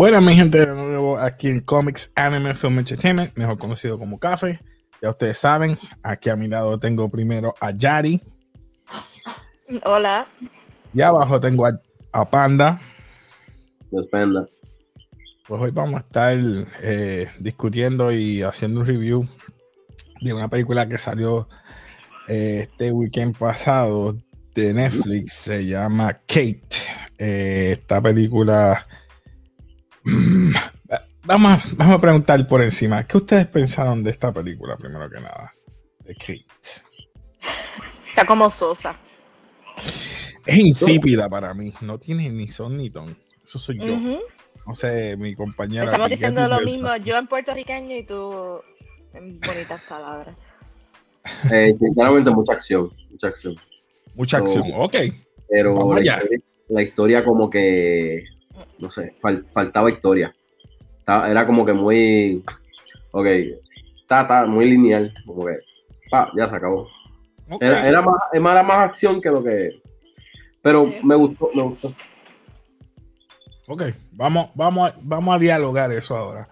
Buenas, mi gente, de nuevo aquí en Comics Anime Film Entertainment, mejor conocido como Café. Ya ustedes saben, aquí a mi lado tengo primero a Yari. Hola. Y abajo tengo a, a Panda. Los Panda. Pues hoy vamos a estar eh, discutiendo y haciendo un review de una película que salió eh, este weekend pasado de Netflix. Se llama Kate. Eh, esta película. Vamos, a- vamos a preguntar por encima. ¿Qué ustedes pensaron de esta película, primero que nada? De Kate. Está como sosa. Es insípida para mí. No tiene ni son ni ton. Eso soy yo. No sé, mi compañera. Estamos Miguel diciendo lo mismo. Yo en puertorriqueño y tú en bonitas palabras. Eh, sinceramente, mucha acción. Mucha acción. Mucha acción. Ok. Pero la historia, la historia como que, no sé, fal- faltaba historia. Estaba- era como que muy, ok, está, está muy lineal, como que, pa, ya se acabó. Era, era más, era más acción que lo que, pero me gustó, me gustó. Ok, vamos, vamos, a, vamos a dialogar eso ahora.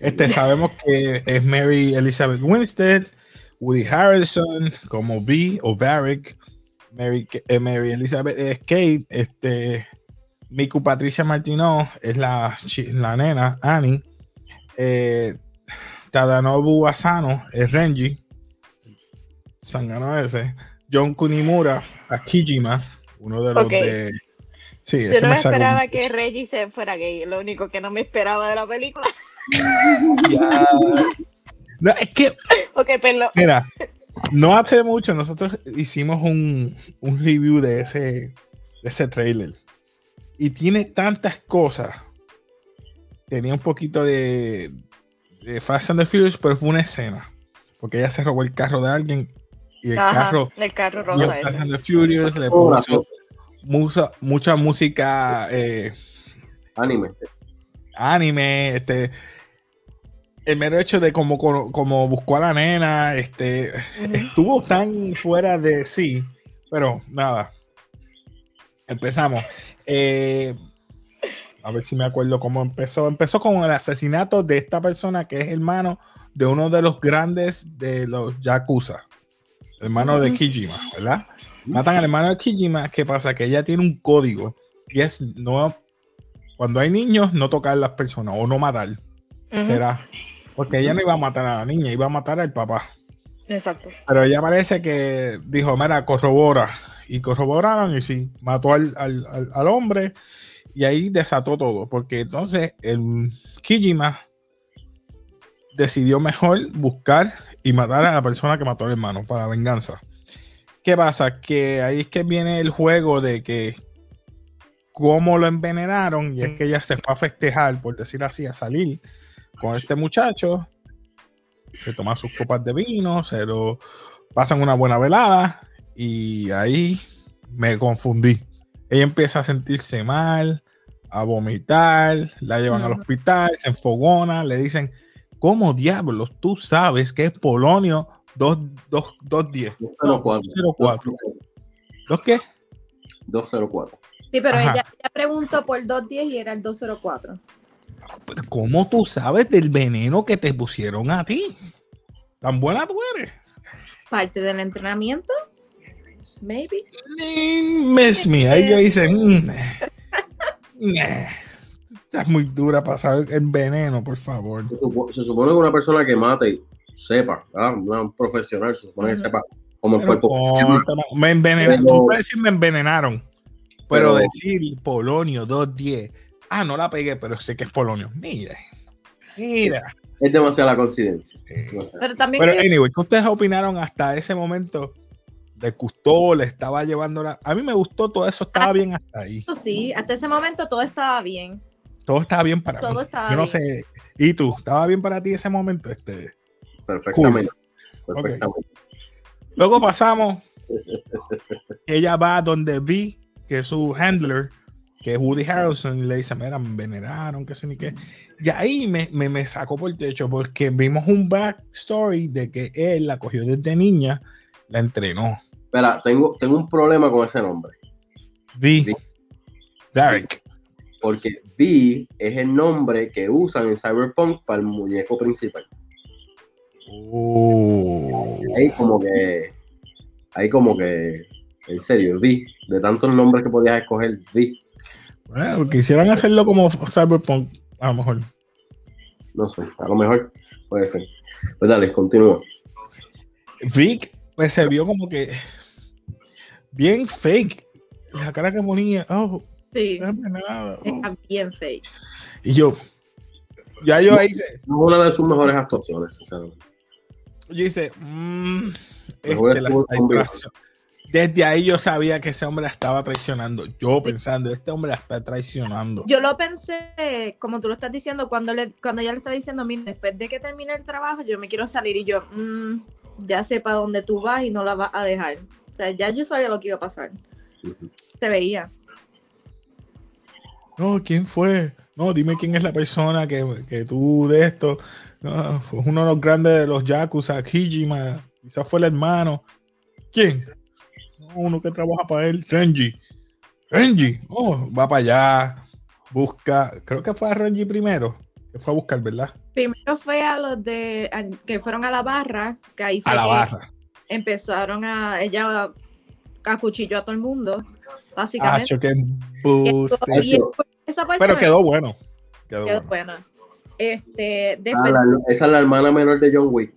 Este, sabemos que es Mary Elizabeth Winstead, Woody Harrelson como V o Varric, Mary, eh, Mary Elizabeth es Kate, este, Miku Patricia Martino es la, la nena, Annie, eh, Tadanobu Asano es Renji, Sangano ese, John Kunimura, Akijima, uno de los de... Sí, Yo que no me esperaba que Reggie se fuera gay. Lo único que no me esperaba de la película. No, es que, Ok, perdón. mira, no hace mucho nosotros hicimos un, un review de ese, de ese trailer. Y tiene tantas cosas. Tenía un poquito de, de Fast and the Furious, pero fue una escena. Porque ella se robó el carro de alguien y el Ajá, carro el carro rosa Fast and the Furious le Oh, puso mucha, mucha música eh, Anime. anime, este, el mero hecho de como, como, buscó a la nena, este, estuvo tan fuera de sí, pero nada, empezamos. Eh, a ver si me acuerdo cómo empezó. Empezó con el asesinato de esta persona que es hermano de uno de los grandes de los Yakuza, hermano de. Kijima, ¿verdad? Matan al hermano de Kijima. ¿Qué pasa? Que ella tiene un código y es no cuando hay niños no tocar a las personas o no matar. Será porque ella no iba a matar a la niña, iba a matar al papá. Exacto. Pero ella parece que dijo, mira, corrobora. Y corroboraron y sí, mató al, al- al- al hombre y ahí desató todo. Porque entonces el Kijima decidió mejor buscar y matar a la persona que mató al hermano para venganza. ¿Qué pasa? Que ahí es que viene el juego de que cómo lo envenenaron y es que ella se fue a festejar, por decir así, a salir con este muchacho. Se toma sus copas de vino, se lo pasan una buena velada y ahí me confundí. Ella empieza a sentirse mal, a vomitar, la llevan al hospital, se enfogona, le dicen, ¿cómo diablos tú sabes que es Polonio 2, 2, 210? 204. 204. ¿Dos qué? 204. Sí, pero Ajá. ella, ella preguntó por 210 y era el 204. Pero ¿Cómo tú sabes del veneno que te pusieron a ti? ¿Tan buena tú eres? Parte del entrenamiento. Maybe. Ni Miss me. Ahí yo hice. mm, eh, Estás muy dura para saber el veneno, por favor. Se, supo- se supone que una persona que mate sepa, ¿verdad? Un profesional se supone que sepa cómo el cuerpo cóntame, me envenenaron. Pero- Tú puedes decir me envenenaron. Pero, Pero- decir Polonio 210. Ah, no la pegué, pero sé que es Polonio. Mira. Mira. Es demasiada coincidencia. Eh, Pero también Pero que- anyway, ¿qué ustedes opinaron hasta ese momento? Le gustó, le estaba llevando la... A mí me gustó, todo eso estaba bien hasta ahí. eso sí, hasta ese momento todo estaba bien. Todo estaba bien para Todo mí. estaba Yo no bien. sé. ¿Y tú? ¿Estaba bien para ti ese momento? Este... Perfectamente. Perfectamente. Luego pasamos. Ella va donde vi que su handler, que es Woody Harrelson, y le dice: Mira, me envenenaron, que sé ni qué. Y ahí me, me, me sacó por el techo porque vimos un backstory de que él la cogió desde niña, la entrenó. Espera, tengo, tengo un problema con ese nombre. Vi. Vi. Derek. porque V es el nombre que usan en Cyberpunk para el muñeco principal. Oh. Ahí como que, ahí como que, en serio, V, de tantos nombres que podías escoger, V. Bueno, quisieran hacerlo como Cyberpunk, a lo mejor. No sé, a lo mejor puede ser. Pues dale, continúa. Vic pues, se vio como que bien fake. La cara que ponía, oh, Sí, dame nada. oh. está bien fake. Y yo, ya yo ahí hice, una de sus mejores actuaciones, sinceramente. yo hice, mm, este la traicio- Desde ahí yo sabía que ese hombre la estaba traicionando. Yo pensando, este hombre la está traicionando. Yo lo pensé, como tú lo estás diciendo, cuando, le, cuando ella le está diciendo, mira, después de que termine el trabajo, yo me quiero salir y yo, "Mm, ya sé para dónde tú vas y no la vas a dejar. O sea, ya yo sabía lo que iba a pasar. Se veía. No, ¿quién fue? No, dime quién es la persona que, que tú de esto. No, fue uno de los grandes de los Yakuza, Kijima. Quizás fue el hermano. ¿Quién? No, uno que trabaja para él, Renji. Renji, oh, va para allá. Busca, creo que fue a Renji primero. Que fue a buscar, ¿verdad? Primero fue a los de a- que fueron a la barra, que ahí fue A la que barra. Empezaron a ella acuchilló a todo el mundo, básicamente. Esa parte Pero quedó bueno. Quedó quedó bueno. buena. Este, Ah, la- esa es la hermana menor de John Wick.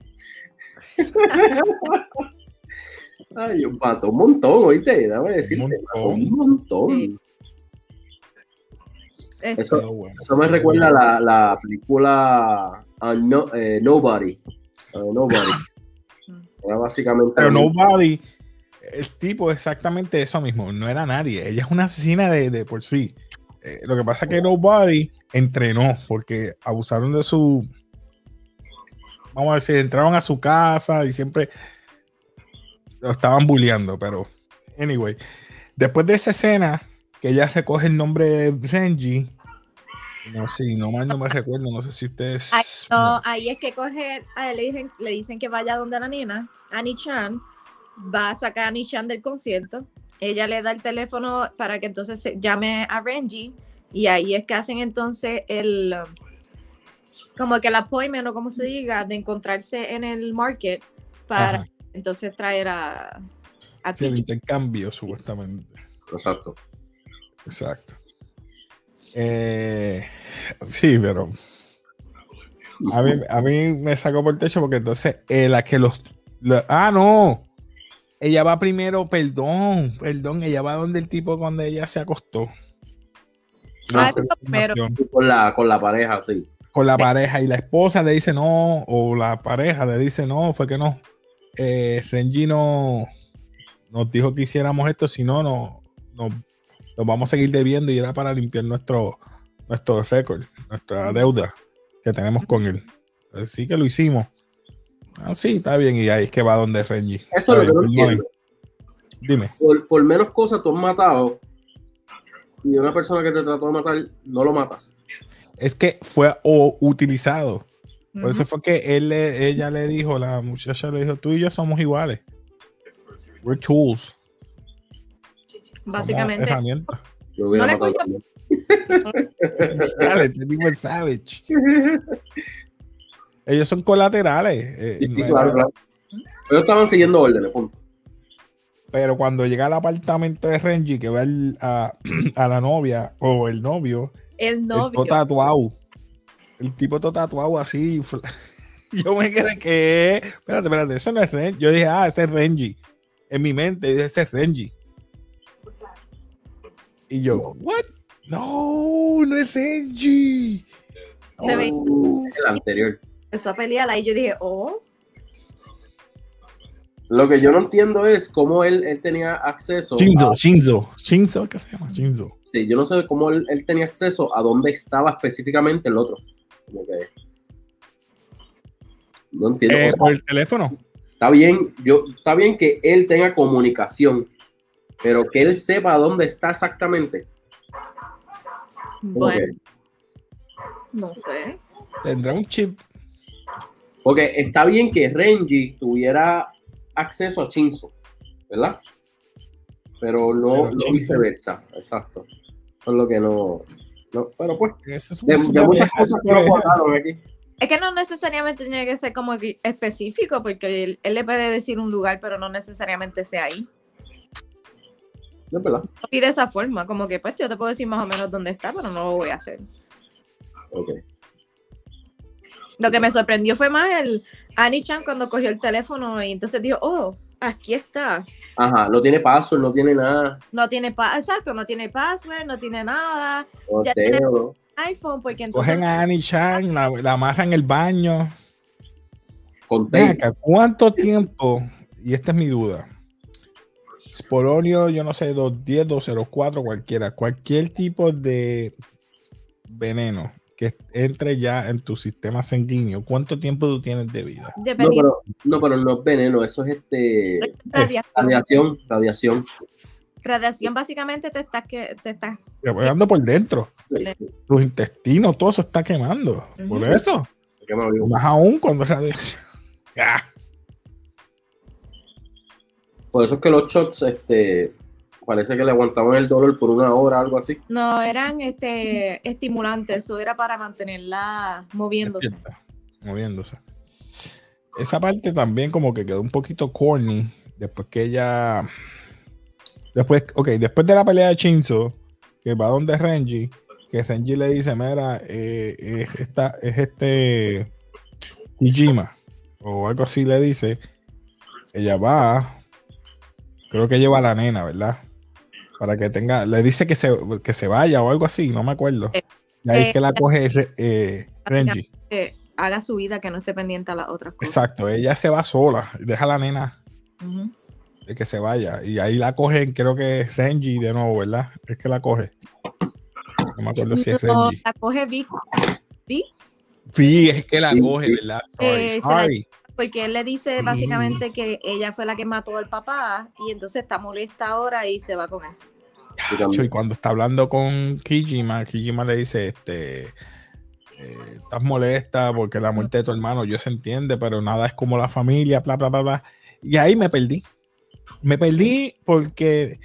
Ay, un pato, un montón, oíste, dame decirte, montón. un montón. Sí. este, Eso, bueno. eso me recuerda a la, la película uh, No- eh, Nobody. Uh, Nobody. Era básicamente. Pero Nobody, el tipo exactamente eso mismo, no era nadie. Ella es una asesina de, de por sí. Eh, lo que pasa es que Nobody entrenó porque abusaron de su. Vamos a decir, entraron a su casa y siempre lo estaban bulleando, pero. Anyway, después de esa escena, que ella recoge el nombre de Renji. No sé, no mal no me recuerdo, no sé si ustedes. Ahí, no, ahí es que coge, a él le dicen, le dicen que vaya donde la nena, Annie Chan, va a sacar a Annie Chan del concierto, ella le da el teléfono para que entonces se llame a Renji, y ahí es que hacen entonces el, como que el appointment o como se diga, de encontrarse en el market para Ajá. entonces traer a, a Sí, el intercambio, supuestamente. Exacto. Exacto. Eh, sí, pero a mí, a mí me sacó por el techo porque entonces eh, la que los, la- ah no ella va primero perdón perdón ella va donde el tipo cuando ella se acostó Ah, No información. Con la, con la pareja, sí. con la pareja y la esposa le dice no o la pareja le dice no fue que no eh, Renji no nos dijo que hiciéramos esto si no no no nos vamos a seguir debiendo y era para limpiar nuestro nuestro récord nuestra deuda que tenemos con él. Así que lo hicimos. Ah sí está bien y ahí es que va donde Renji. Eso es lo que no dime. Por, por menos cosas tú has matado y una persona que te trató de matar no lo matas. es que fue o utilizado. Por eso fue que él le- ella le dijo, la muchacha le dijo, tú y yo somos iguales. We're tools. Básicamente, lo No le cuento- este tipo es savage. Ellos son colaterales. eh, Sí, no sí, era- claro, claro. Ellos estaban siguiendo órdenes, punto. Pero cuando llega al apartamento de Renji, que ve a, a la novia o el novio, el novio. todo tatuado. El tipo todo tatuado así. Yo me quedé que. Espérate, espérate, ese no es Renji. Yo dije, ah, ese es Renji. En mi mente, ese es Renji. Y yo, ¿what? No, no es Renji. Se ve- Oh. El anterior. empezó a pelear ahí yo dije, oh, Lo que yo no entiendo es cómo él, él tenía acceso. Shinzo, a- Shinzo, Shinzo, ¿qué se llama? Shinzo. sí, yo no sé cómo él, él tenía acceso a dónde estaba específicamente el otro. Como que. No entiendo. Eh, por el teléfono. está bien, yo, está bien que él tenga comunicación, pero que él sepa dónde está exactamente. ¿Cómo bueno, que? no sé. Tendrá un chip. Porque está bien que Renji tuviera acceso a Shinzo, ¿verdad? Pero no, Pero no viceversa, exacto. Eso es lo que no. No, pero pues, Eso es de, muchas cosas que guardaron aquí. Es que no necesariamente tiene que ser como específico, porque él, él le puede decir un lugar, pero no necesariamente sea ahí. Es verdad. Y de esa forma, como que pues yo te puedo decir más o menos dónde está, pero no lo voy a hacer. Ok. Lo que me sorprendió fue más el Annie Chan cuando cogió el teléfono y entonces dijo, oh, aquí está. Ajá, no tiene password, no tiene nada. No tiene pa exacto, no tiene password, no tiene nada. Ya tiene- ¿no? iPhone, porque entonces Cogen a Annie Chan, la, la amarran en el baño. Con Ven tape. acá, ¿cuánto tiempo? Y esta es mi duda. Sporonio, yo no sé, 210, 204, cualquiera. Cualquier tipo de veneno que entre ya en tu sistema sanguíneo, ¿cuánto tiempo tú tienes de vida? No pero, no, pero no es veneno, eso es este radiación. radiación, radiación. Radiación básicamente te estás que te estás dando por dentro. Tus intestinos, todo se está quemando. Por eso. ¿Qué me lo digo? Más aún cuando es radiación. Por eso es que los shots, este, parece que le aguantaban el dolor por una hora, algo así. No, eran este estimulantes, eso era para mantenerla moviéndose. despierta, moviéndose. Esa parte también como que quedó un poquito corny después que ella después, ok, después de la pelea de Shinzo, que va donde Renji, que Renji le dice, mira, eh, es, esta, es este Ijima, o algo así le dice, ella va, creo que lleva a la nena, ¿verdad? Para que tenga, le dice que se, que se vaya o algo así, no me acuerdo. Eh, Y ahí es eh, que la coge eh, Renji. Que haga su vida, que no esté pendiente a las otras cosas. Exacto, ella se va sola, deja a la nena de que se vaya. Y ahí la cogen, creo que es Renji de nuevo, ¿verdad? Es que la coge. No me acuerdo si es No, Renji. la coge Vic, Vic, Sí, es que la Sí, coge. ¿verdad? Sorry, Eh, sorry. Porque él le dice básicamente que ella fue la que mató al papá y entonces está molesta ahora y se va con él. Y cuando está hablando con Kijima, Kijima le dice, este, eh, estás molesta porque la muerte de tu hermano, yo se entiende, pero nada es como la familia, bla, bla, bla, bla. Y ahí me perdí. Me perdí porque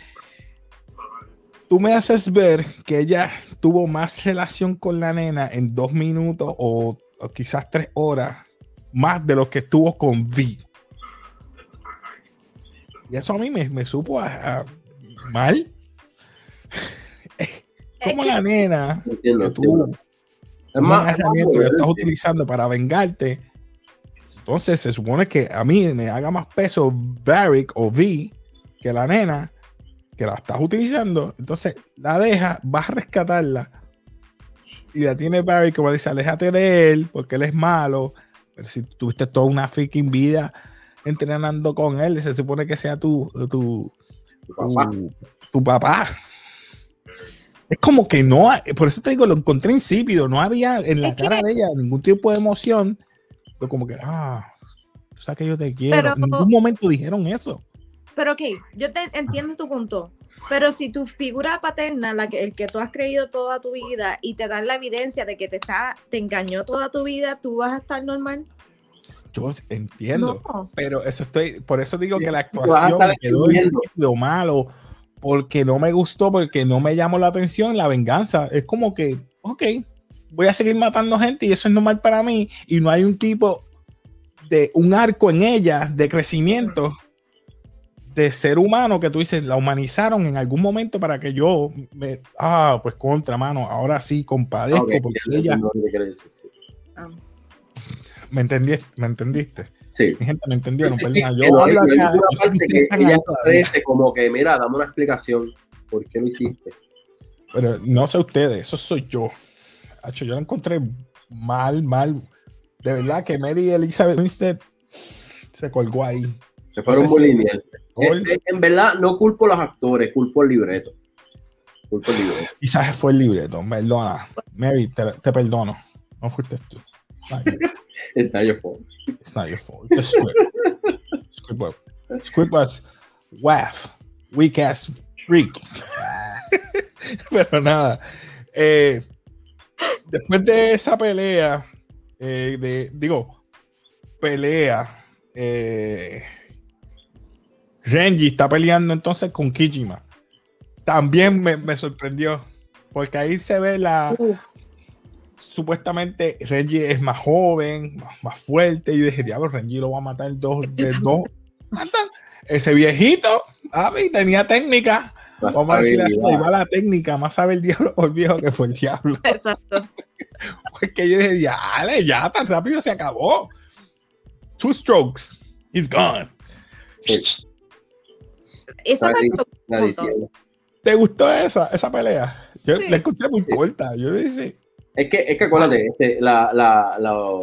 tú me haces ver que ella tuvo más relación con la nena en dos minutos o, o quizás tres horas más de lo que estuvo con Vi. Y eso a mí me, me supo a- a- mal. Como la nena Entiendo, que tú Es una más, herramienta que es estás utilizando para vengarte. Entonces se supone que a mí me haga más peso Varric o V que la nena que la estás utilizando. Entonces la deja, vas a rescatarla y la tiene Barry como dice, aléjate de él porque él es malo. Pero si tuviste toda una freaking vida entrenando con él, se supone que sea tu, tu, tu papá. tu, tu papá. Es como que no, por eso te digo, lo encontré insípido, no había en la Es que- cara de ella ningún tipo de emoción, pero como que, ah, tú sabes que yo te quiero. Pero- en ningún momento dijeron eso. Pero ok, yo te entiendo tu punto. Pero si tu figura paterna, la que, el que tú has creído toda tu vida y te dan la evidencia de que te está, te engañó toda tu vida, tú vas a estar normal. Yo entiendo, No. pero eso estoy, por eso digo que la actuación me quedó insípido, malo, porque no me gustó, porque no me llamó la atención la venganza. Es como que, ok, voy a seguir matando gente y eso es normal para mí y no hay un tipo de un arco en ella de crecimiento de ser humano que tú dices, la humanizaron en algún momento para que yo me, ah, pues contra mano, ahora sí compadezco porque ella, decir, sí. Ah. me entendiste, me entendiste. Sí. Mi gente me entendieron, que yo hablo hay acá, que parte ella ofrece como que, mira, dame una explicación. ¿Por qué lo hiciste? Pero no sé ustedes, eso soy yo. Hacho, yo lo encontré mal, mal. De verdad que Mary Elizabeth Winstead se colgó ahí. Se fueron No sé muy si- lineal. Gol. Eh, eh, en verdad, no culpo a los actores, culpo el libreto. Culpo el libreto. Quizás fue el libreto, perdona. Mary, te, te perdono. No fuiste tú. It's not you. Está yo fuera. It's not your fault. The script. Script was, script was waff. Weak ass freak. Pero nada. eh, después de esa pelea, eh, de, digo, pelea, eh, Renji está peleando entonces con Kijima. También me, me sorprendió. porque ahí se ve la. Supuestamente Renji es más joven, más, más fuerte. Y yo dije, diablo, Renji lo va a matar dos de dos. Matan. Ese viejito, papi, tenía técnica. La Vamos a decir así, va la técnica. Más sabe el diablo por viejo que fue el diablo. exacto. Porque yo dije, ya, ya, tan rápido se acabó. Two strokes, he's gone. Sí. Esa me. ¿Te gustó esa, esa pelea? Yo Sí. la encontré muy Sí. corta. Yo dije, Es que, es que acuérdate, este, la, la, la-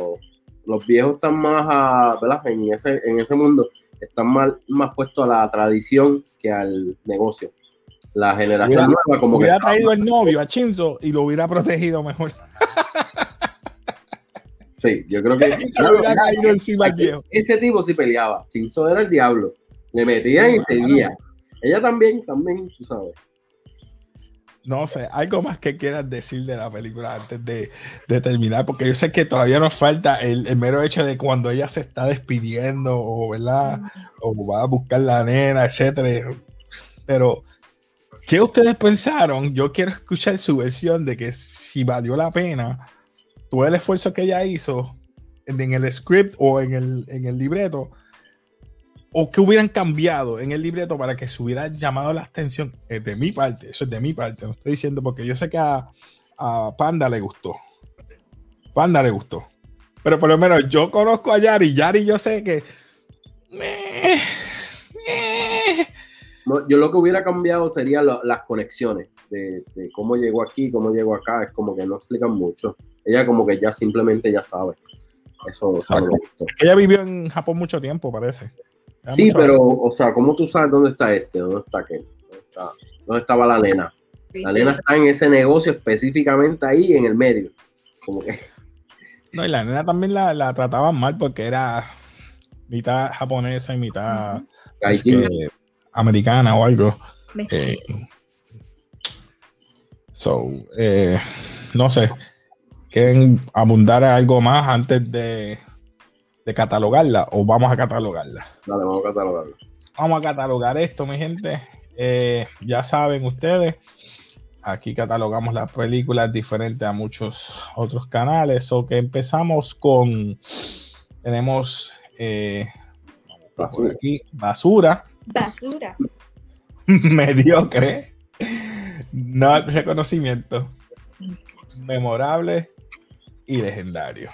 los viejos están más a, ¿verdad? En ese, en ese mundo, están más, más puestos a la tradición que al negocio. La generación Hubiera- nueva, como que hubiera traído el novio a Chinzo y lo hubiera protegido mejor. Sí, yo creo que. Hubiera caído encima al viejo. Ese tipo sí peleaba. Chinzo era el diablo. Le metían y seguía. Ella también, también, tú sabes. No sé, algo más que quieras decir de la película antes de, terminar, porque yo sé que todavía nos falta el, el mero hecho de cuando ella se está despidiendo, o verdad, o va a buscar la nena, etcétera. Pero, ¿qué ustedes pensaron? Yo quiero escuchar su versión de que si valió la pena todo el esfuerzo que ella hizo en, en el script o en el, en el libreto, o que hubieran cambiado en el libreto para que se hubiera llamado la atención eh, de mi parte, eso es de mi parte, no estoy diciendo porque yo sé que a, a Panda le gustó. Panda le gustó. Pero por lo menos yo conozco a Yari, Yari yo sé que... No, yo lo que hubiera cambiado sería lo- las conexiones de, de cómo llegó aquí, cómo llegó acá. Es como que no explican mucho. Ella como que ya simplemente ya sabe. Eso, gustó. Ella vivió en Japón mucho tiempo, parece. Era Sí, pero, o sea, ¿cómo tú sabes dónde está este? ¿Dónde está aquel? ¿Dónde, está- dónde estaba la nena? La nena está en ese negocio específicamente ahí en el medio. Como que, No, y la nena también la, la trataban mal porque era mitad japonesa y mitad es Gaijin. que, americana o algo. Eh, so, eh, no sé. ¿Quieren abundar algo más antes de, de catalogarla o vamos a catalogarla? Dale, vamos a catalogarlo. Vamos a catalogar esto, mi gente. Eh, ya saben ustedes, aquí catalogamos las películas diferentes a muchos otros canales. O que empezamos con, tenemos eh, por aquí, basura, Basura. mediocre, no reconocimiento, memorable y legendario.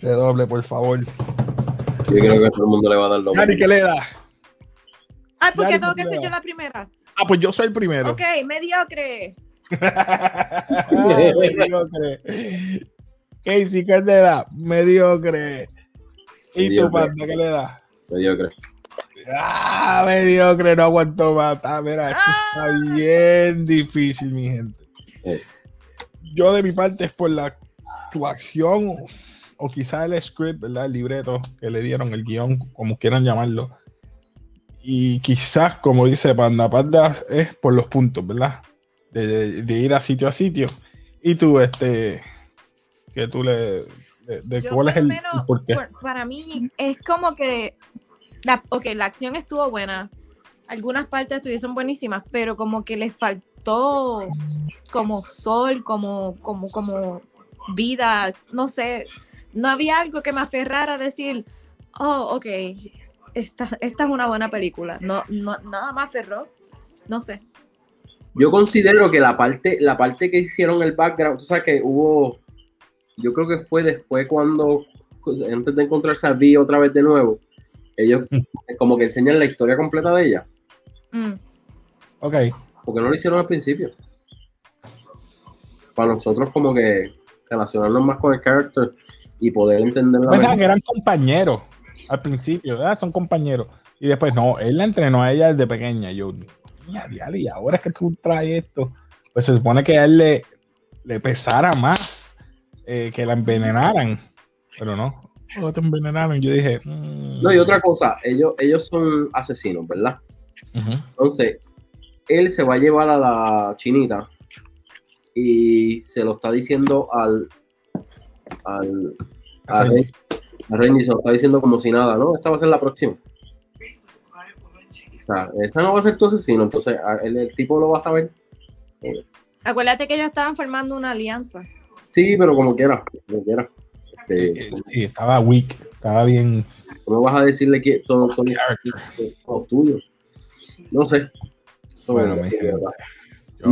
Redoble, por favor. Yo creo que todo el mundo le va a dar lo mismo. ¿qué le da? Ay, ¿por qué tengo que ser yo la primera? Ah, pues yo soy el primero. Ok, mediocre. Mediocre. Casey, ¿qué te da? Mediocre. ¿Y tu Mediocre. panda qué le da? Mediocre. Ah, mediocre, no aguanto más. Ah, mira, esto está bien difícil, mi gente. Eh. Yo de mi parte es por la actuación o quizá el script, ¿verdad? El libreto que le dieron, el guion, como quieran llamarlo. Y quizás, como dice Panda, Panda es por los puntos, ¿verdad? De, de- de ir a sitio a sitio. Y tú, este, que tú le... De, de Yo, cuál es el, lo menos, el por qué. por- para mí es como que la, ok, la acción estuvo buena. Algunas partes estuvieron buenísimas, pero como que les faltó como sol, como, como, como vida, no sé. No había algo que me aferrara a decir, oh, ok, esta, esta es una buena película. No, no, nada más aferró. No sé. Yo considero que la parte, la parte que hicieron el background, tú sabes que hubo, yo creo que fue después cuando, antes de encontrarse a Vi otra vez de nuevo, ellos como que enseñan la historia completa de ella, Mm. Ok. porque no lo hicieron al principio. Para nosotros como que relacionarnos más con el character y poder entender la Pensaban que eran compañeros al principio, ¿verdad? Son compañeros. Y después, no, él la entrenó a ella desde pequeña. Yo, ya, diablo, y ahora es que tú traes esto. Pues se supone que a él le, le pesara más eh, que la envenenaran. Pero no, no te envenenaron. Yo dije, mm, No, y otra cosa, ellos, ellos son asesinos, ¿verdad? Entonces, él se va a llevar a la chinita y se lo está diciendo al al a. Ren- a se lo está diciendo como si nada, ¿no? Esta va a ser la próxima. sea, esa no va a ser tu asesino, entonces el, el tipo lo va a saber. Acuérdate que ellos estaban formando una alianza. Sí, pero como quiera, como quiera. Este, Sí, estaba weak, estaba bien. ¿Cómo vas a decirle que todo, todo, character. todo tuyo? No sé. Eso Bueno, mi gente, yo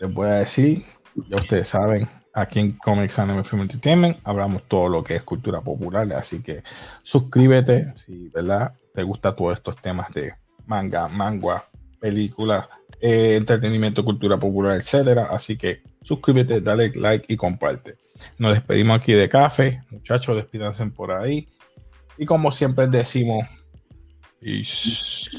les voy a decir, ya ustedes saben, aquí en Comics Anime Film Entertainment hablamos todo lo que es cultura popular, así que suscríbete si, ¿verdad? Te gusta todos estos temas de manga, manga, películas, eh, entretenimiento, cultura popular, etcétera. Así que suscríbete, dale like y comparte. Nos despedimos aquí de café, muchachos, despídanse por ahí. Y como siempre decimos, peace.